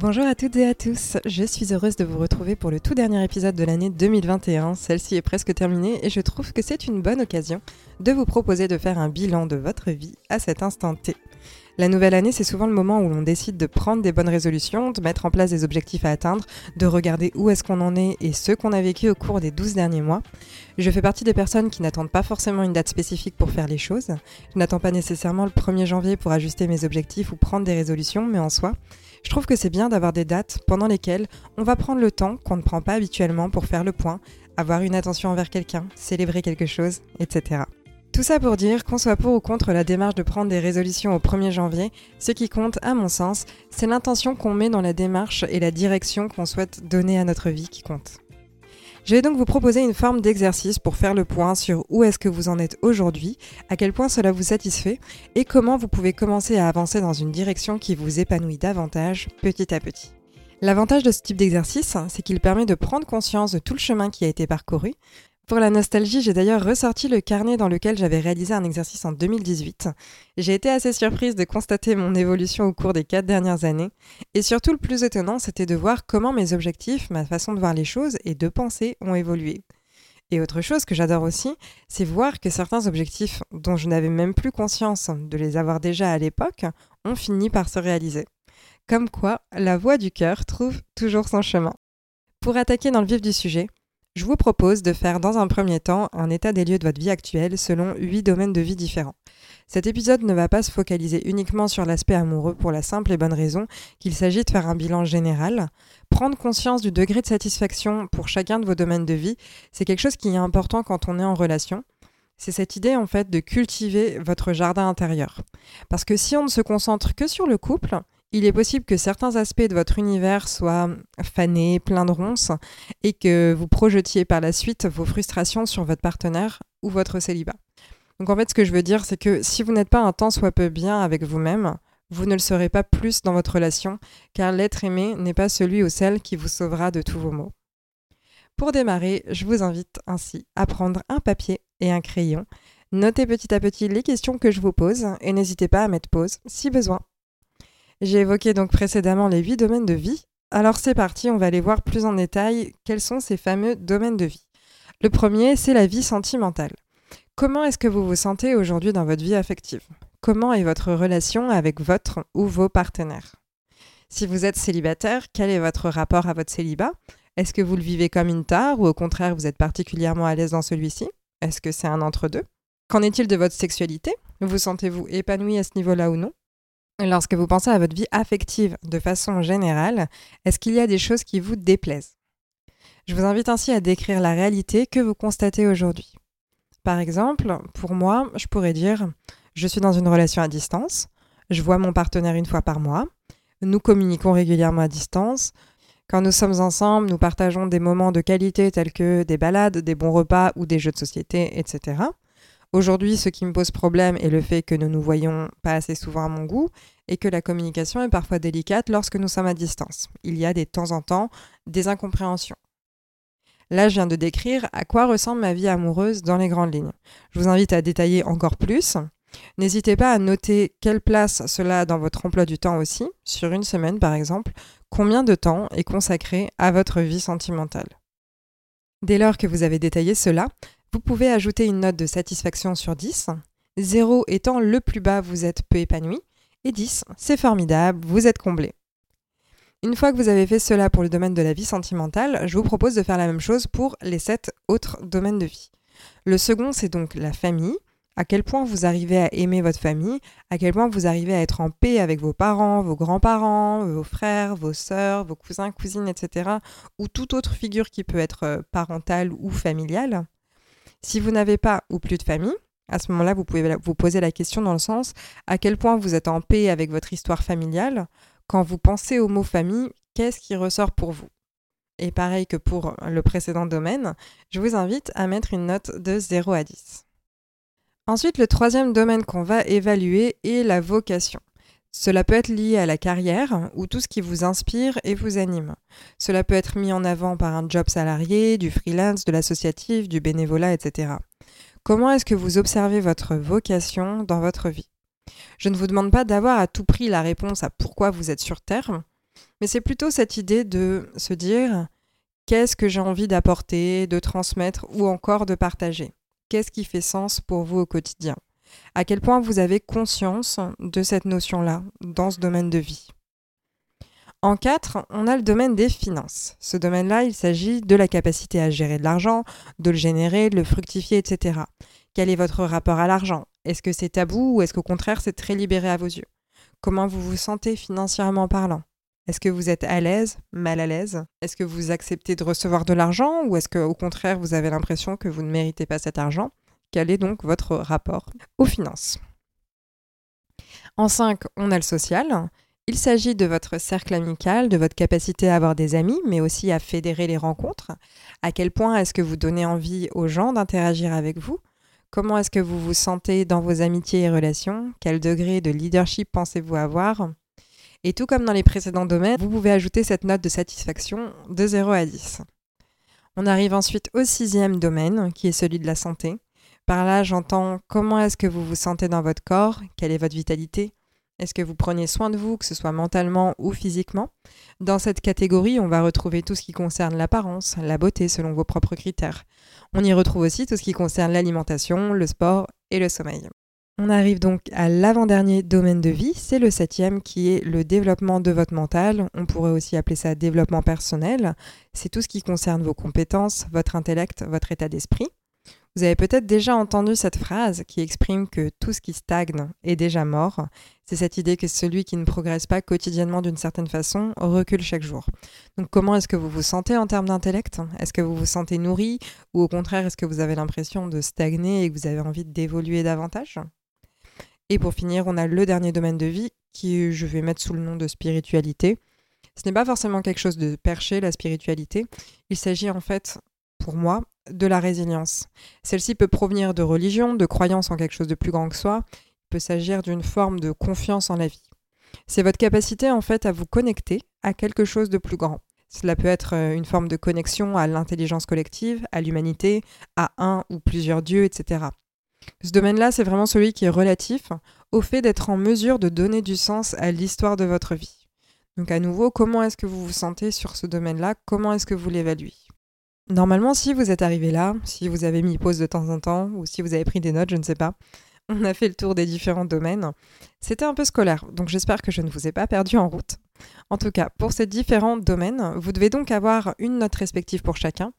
Bonjour à toutes et à tous, je suis heureuse de vous retrouver pour le tout dernier épisode de l'année 2021. Celle-ci est presque terminée et je trouve que c'est une bonne occasion de vous proposer de faire un bilan de votre vie à cet instant T. La nouvelle année, c'est souvent le moment où l'on décide de prendre des bonnes résolutions, de mettre en place des objectifs à atteindre, de regarder où est-ce qu'on en est et ce qu'on a vécu au cours des 12 derniers mois. Je fais partie des personnes qui n'attendent pas forcément une date spécifique pour faire les choses. Je n'attends pas nécessairement le 1er janvier pour ajuster mes objectifs ou prendre des résolutions, mais en soi, je trouve que c'est bien d'avoir des dates pendant lesquelles on va prendre le temps qu'on ne prend pas habituellement pour faire le point, avoir une attention envers quelqu'un, célébrer quelque chose, etc. Tout ça pour dire qu'on soit pour ou contre la démarche de prendre des résolutions au 1er janvier, ce qui compte, à mon sens, c'est l'intention qu'on met dans la démarche et la direction qu'on souhaite donner à notre vie qui compte. Je vais donc vous proposer une forme d'exercice pour faire le point sur où est-ce que vous en êtes aujourd'hui, à quel point cela vous satisfait et comment vous pouvez commencer à avancer dans une direction qui vous épanouit davantage petit à petit. L'avantage de ce type d'exercice, c'est qu'il permet de prendre conscience de tout le chemin qui a été parcouru, pour la nostalgie, j'ai d'ailleurs ressorti le carnet dans lequel j'avais réalisé un exercice en 2018. J'ai été assez surprise de constater mon évolution au cours des quatre dernières années. Et surtout, le plus étonnant, c'était de voir comment mes objectifs, ma façon de voir les choses et de penser ont évolué. Et autre chose que j'adore aussi, c'est voir que certains objectifs dont je n'avais même plus conscience de les avoir déjà à l'époque ont fini par se réaliser. Comme quoi, la voix du cœur trouve toujours son chemin. Pour attaquer dans le vif du sujet, je vous propose de faire dans un premier temps un état des lieux de votre vie actuelle selon huit domaines de vie différents. Cet épisode ne va pas se focaliser uniquement sur l'aspect amoureux pour la simple et bonne raison qu'il s'agit de faire un bilan général. Prendre conscience du degré de satisfaction pour chacun de vos domaines de vie, c'est quelque chose qui est important quand on est en relation. C'est cette idée en fait de cultiver votre jardin intérieur. Parce que si on ne se concentre que sur le couple, il est possible que certains aspects de votre univers soient fanés, pleins de ronces, et que vous projetiez par la suite vos frustrations sur votre partenaire ou votre célibat. Donc en fait, ce que je veux dire, c'est que si vous n'êtes pas un tant soit peu bien avec vous-même, vous ne le serez pas plus dans votre relation, car l'être aimé n'est pas celui ou celle qui vous sauvera de tous vos maux. Pour démarrer, je vous invite ainsi à prendre un papier et un crayon. Notez petit à petit les questions que je vous pose et n'hésitez pas à mettre pause si besoin. J'ai évoqué donc précédemment les huit domaines de vie. Alors c'est parti, on va aller voir plus en détail quels sont ces fameux domaines de vie. Le premier, c'est la vie sentimentale. Comment est-ce que vous vous sentez aujourd'hui dans votre vie affective? Comment est votre relation avec votre ou vos partenaires? Si vous êtes célibataire, quel est votre rapport à votre célibat? Est-ce que vous le vivez comme une tare ou au contraire vous êtes particulièrement à l'aise dans celui-ci? Est-ce que c'est un entre-deux? Qu'en est-il de votre sexualité? Vous sentez-vous épanoui à ce niveau-là ou non? Lorsque vous pensez à votre vie affective de façon générale, est-ce qu'il y a des choses qui vous déplaisent? Je vous invite ainsi à décrire la réalité que vous constatez aujourd'hui. Par exemple, pour moi, je pourrais dire je suis dans une relation à distance, je vois mon partenaire une fois par mois, nous communiquons régulièrement à distance, quand nous sommes ensemble, nous partageons des moments de qualité tels que des balades, des bons repas ou des jeux de société, etc. Aujourd'hui, ce qui me pose problème est le fait que nous nous voyons pas assez souvent à mon goût et que la communication est parfois délicate lorsque nous sommes à distance. Il y a des temps en temps des incompréhensions. Là, je viens de décrire à quoi ressemble ma vie amoureuse dans les grandes lignes. Je vous invite à détailler encore plus. N'hésitez pas à noter quelle place cela a dans votre emploi du temps aussi, sur une semaine par exemple, combien de temps est consacré à votre vie sentimentale. Dès lors que vous avez détaillé cela, vous pouvez ajouter une note de satisfaction sur 10. 0 étant le plus bas, vous êtes peu épanoui. Et 10, c'est formidable, vous êtes comblé. Une fois que vous avez fait cela pour le domaine de la vie sentimentale, je vous propose de faire la même chose pour les 7 autres domaines de vie. Le second, c'est donc la famille. À quel point vous arrivez à aimer votre famille, à quel point vous arrivez à être en paix avec vos parents, vos grands-parents, vos frères, vos sœurs, vos cousins, cousines, etc. Ou toute autre figure qui peut être euh, parentale ou familiale. Si vous n'avez pas ou plus de famille, à ce moment-là, vous pouvez vous poser la question dans le sens à quel point vous êtes en paix avec votre histoire familiale, quand vous pensez au mot famille, qu'est-ce qui ressort pour vous? Et pareil que pour le précédent domaine, je vous invite à mettre une note de 0 à 10. Ensuite, le troisième domaine qu'on va évaluer est la vocation. Cela peut être lié à la carrière ou tout ce qui vous inspire et vous anime. Cela peut être mis en avant par un job salarié, du freelance, de l'associatif, du bénévolat, etc. Comment est-ce que vous observez votre vocation dans votre vie? Je ne vous demande pas d'avoir à tout prix la réponse à pourquoi vous êtes sur Terre, mais c'est plutôt cette idée de se dire qu'est-ce que j'ai envie d'apporter, de transmettre ou encore de partager? Qu'est-ce qui fait sens pour vous au quotidien? À quel point vous avez conscience de cette notion-là dans ce domaine de vie? En 4, on a le domaine des finances. Ce domaine-là, il s'agit de la capacité à gérer de l'argent, de le générer, de le fructifier, etc. Quel est votre rapport à l'argent? Est-ce que c'est tabou ou est-ce qu'au contraire c'est très libéré à vos yeux? Comment vous vous sentez financièrement parlant? Est-ce que vous êtes à l'aise, mal à l'aise? Est-ce que vous acceptez de recevoir de l'argent ou est-ce qu'au contraire vous avez l'impression que vous ne méritez pas cet argent? Quel est donc votre rapport aux finances? En 5, on a le social. Il s'agit de votre cercle amical, de votre capacité à avoir des amis, mais aussi à fédérer les rencontres. À quel point est-ce que vous donnez envie aux gens d'interagir avec vous? Comment est-ce que vous vous sentez dans vos amitiés et relations? Quel degré de leadership pensez-vous avoir? Et tout comme dans les précédents domaines, vous pouvez ajouter cette note de satisfaction de 0 à 10. On arrive ensuite au sixième domaine, qui est celui de la santé. Par là, j'entends comment est-ce que vous vous sentez dans votre corps, quelle est votre vitalité, est-ce que vous prenez soin de vous, que ce soit mentalement ou physiquement? Dans cette catégorie, on va retrouver tout ce qui concerne l'apparence, la beauté selon vos propres critères. On y retrouve aussi tout ce qui concerne l'alimentation, le sport et le sommeil. On arrive donc à l'avant-dernier domaine de vie, c'est le septième qui est le développement de votre mental. On pourrait aussi appeler ça développement personnel. C'est tout ce qui concerne vos compétences, votre intellect, votre état d'esprit. Vous avez peut-être déjà entendu cette phrase qui exprime que tout ce qui stagne est déjà mort. C'est cette idée que celui qui ne progresse pas quotidiennement d'une certaine façon recule chaque jour. Donc comment est-ce que vous vous sentez en termes d'intellect? Est-ce que vous vous sentez nourri ou au contraire est-ce que vous avez l'impression de stagner et que vous avez envie d'évoluer davantage? Et pour finir, on a le dernier domaine de vie qui je vais mettre sous le nom de spiritualité. Ce n'est pas forcément quelque chose de perché, la spiritualité. Il s'agit en fait, pour moi, de la résilience. Celle-ci peut provenir de religion, de croyance en quelque chose de plus grand que soi, il peut s'agir d'une forme de confiance en la vie. C'est votre capacité en fait à vous connecter à quelque chose de plus grand. Cela peut être euh, une forme de connexion à l'intelligence collective, à l'humanité, à un ou plusieurs dieux, etc. Ce domaine-là, c'est vraiment celui qui est relatif au fait d'être en mesure de donner du sens à l'histoire de votre vie. Donc à nouveau, comment est-ce que vous vous sentez sur ce domaine-là? Comment est-ce que vous l'évaluez? Normalement, si vous êtes arrivé là, si vous avez mis pause de temps en temps, ou si vous avez pris des notes, je ne sais pas, on a fait le tour des différents domaines. C'était un peu scolaire, donc j'espère que je ne vous ai pas perdu en route. En tout cas, pour ces différents domaines, vous devez donc avoir une note respective pour chacun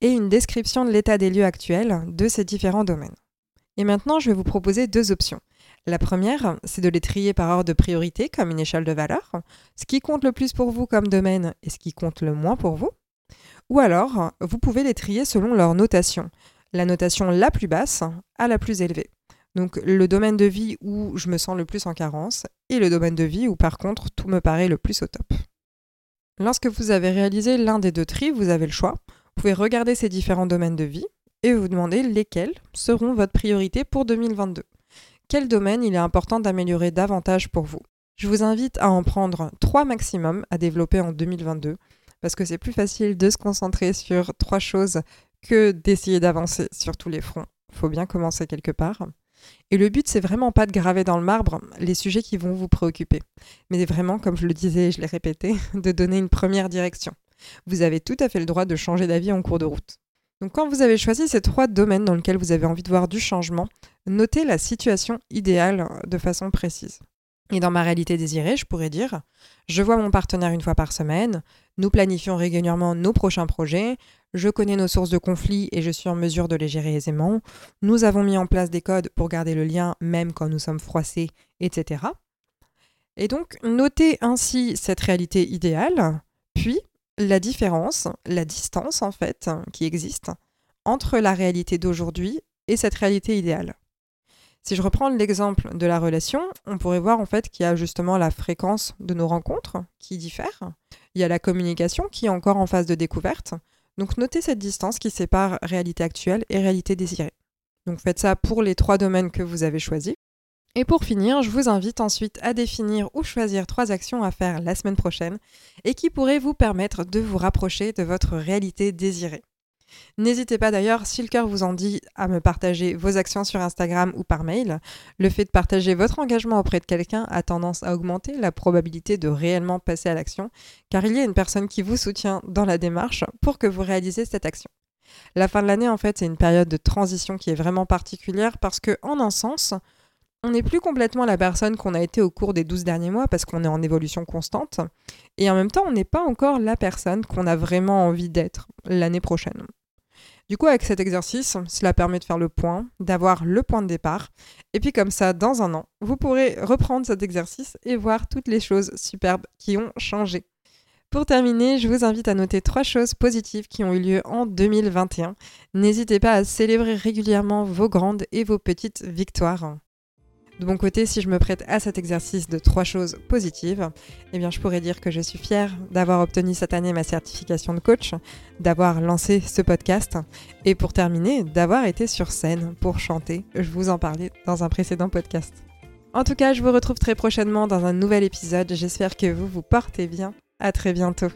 et une description de l'état des lieux actuels de ces différents domaines. Et maintenant, je vais vous proposer deux options. La première, c'est de les trier par ordre de priorité comme une échelle de valeur, ce qui compte le plus pour vous comme domaine et ce qui compte le moins pour vous. Ou alors, vous pouvez les trier selon leur notation, la notation la plus basse à la plus élevée. Donc le domaine de vie où je me sens le plus en carence et le domaine de vie où par contre tout me paraît le plus au top. Lorsque vous avez réalisé l'un des deux tris, vous avez le choix. Vous pouvez regarder ces différents domaines de vie et vous demander lesquels seront votre priorité pour 2022. Quel domaine il est important d'améliorer davantage pour vous? Je vous invite à en prendre trois maximum à développer en 2022 parce que c'est plus facile de se concentrer sur trois choses que d'essayer d'avancer sur tous les fronts. Il faut bien commencer quelque part. Et le but, c'est vraiment pas de graver dans le marbre les sujets qui vont vous préoccuper, mais vraiment, comme je le disais et je l'ai répété, de donner une première direction. Vous avez tout à fait le droit de changer d'avis en cours de route. Donc quand vous avez choisi ces trois domaines dans lesquels vous avez envie de voir du changement, notez la situation idéale de façon précise. Et dans ma réalité désirée, je pourrais dire, je vois mon partenaire une fois par semaine, nous planifions régulièrement nos prochains projets, je connais nos sources de conflits et je suis en mesure de les gérer aisément, nous avons mis en place des codes pour garder le lien même quand nous sommes froissés, etc. Et donc, notez ainsi cette réalité idéale, puis la différence, la distance en fait, qui existe entre la réalité d'aujourd'hui et cette réalité idéale. Si je reprends l'exemple de la relation, on pourrait voir en fait qu'il y a justement la fréquence de nos rencontres qui diffère. Il y a la communication qui est encore en phase de découverte. Donc notez cette distance qui sépare réalité actuelle et réalité désirée. Donc faites ça pour les trois domaines que vous avez choisis. Et pour finir, je vous invite ensuite à définir ou choisir trois actions à faire la semaine prochaine et qui pourraient vous permettre de vous rapprocher de votre réalité désirée. N'hésitez pas d'ailleurs, si le cœur vous en dit, à me partager vos actions sur Instagram ou par mail. Le fait de partager votre engagement auprès de quelqu'un a tendance à augmenter la probabilité de réellement passer à l'action, car il y a une personne qui vous soutient dans la démarche pour que vous réalisez cette action. La fin de l'année, en fait, c'est une période de transition qui est vraiment particulière parce que, en un sens, on n'est plus complètement la personne qu'on a été au cours des 12 derniers mois parce qu'on est en évolution constante. Et en même temps, on n'est pas encore la personne qu'on a vraiment envie d'être l'année prochaine. Du coup, avec cet exercice, cela permet de faire le point, d'avoir le point de départ. Et puis comme ça, dans un an, vous pourrez reprendre cet exercice et voir toutes les choses superbes qui ont changé. Pour terminer, je vous invite à noter trois choses positives qui ont eu lieu en 2021. N'hésitez pas à célébrer régulièrement vos grandes et vos petites victoires. De mon côté, si je me prête à cet exercice de trois choses positives, eh bien, je pourrais dire que je suis fière d'avoir obtenu cette année ma certification de coach, d'avoir lancé ce podcast et pour terminer, d'avoir été sur scène pour chanter. Je vous en parlais dans un précédent podcast. En tout cas, je vous retrouve très prochainement dans un nouvel épisode. J'espère que vous vous portez bien. À très bientôt.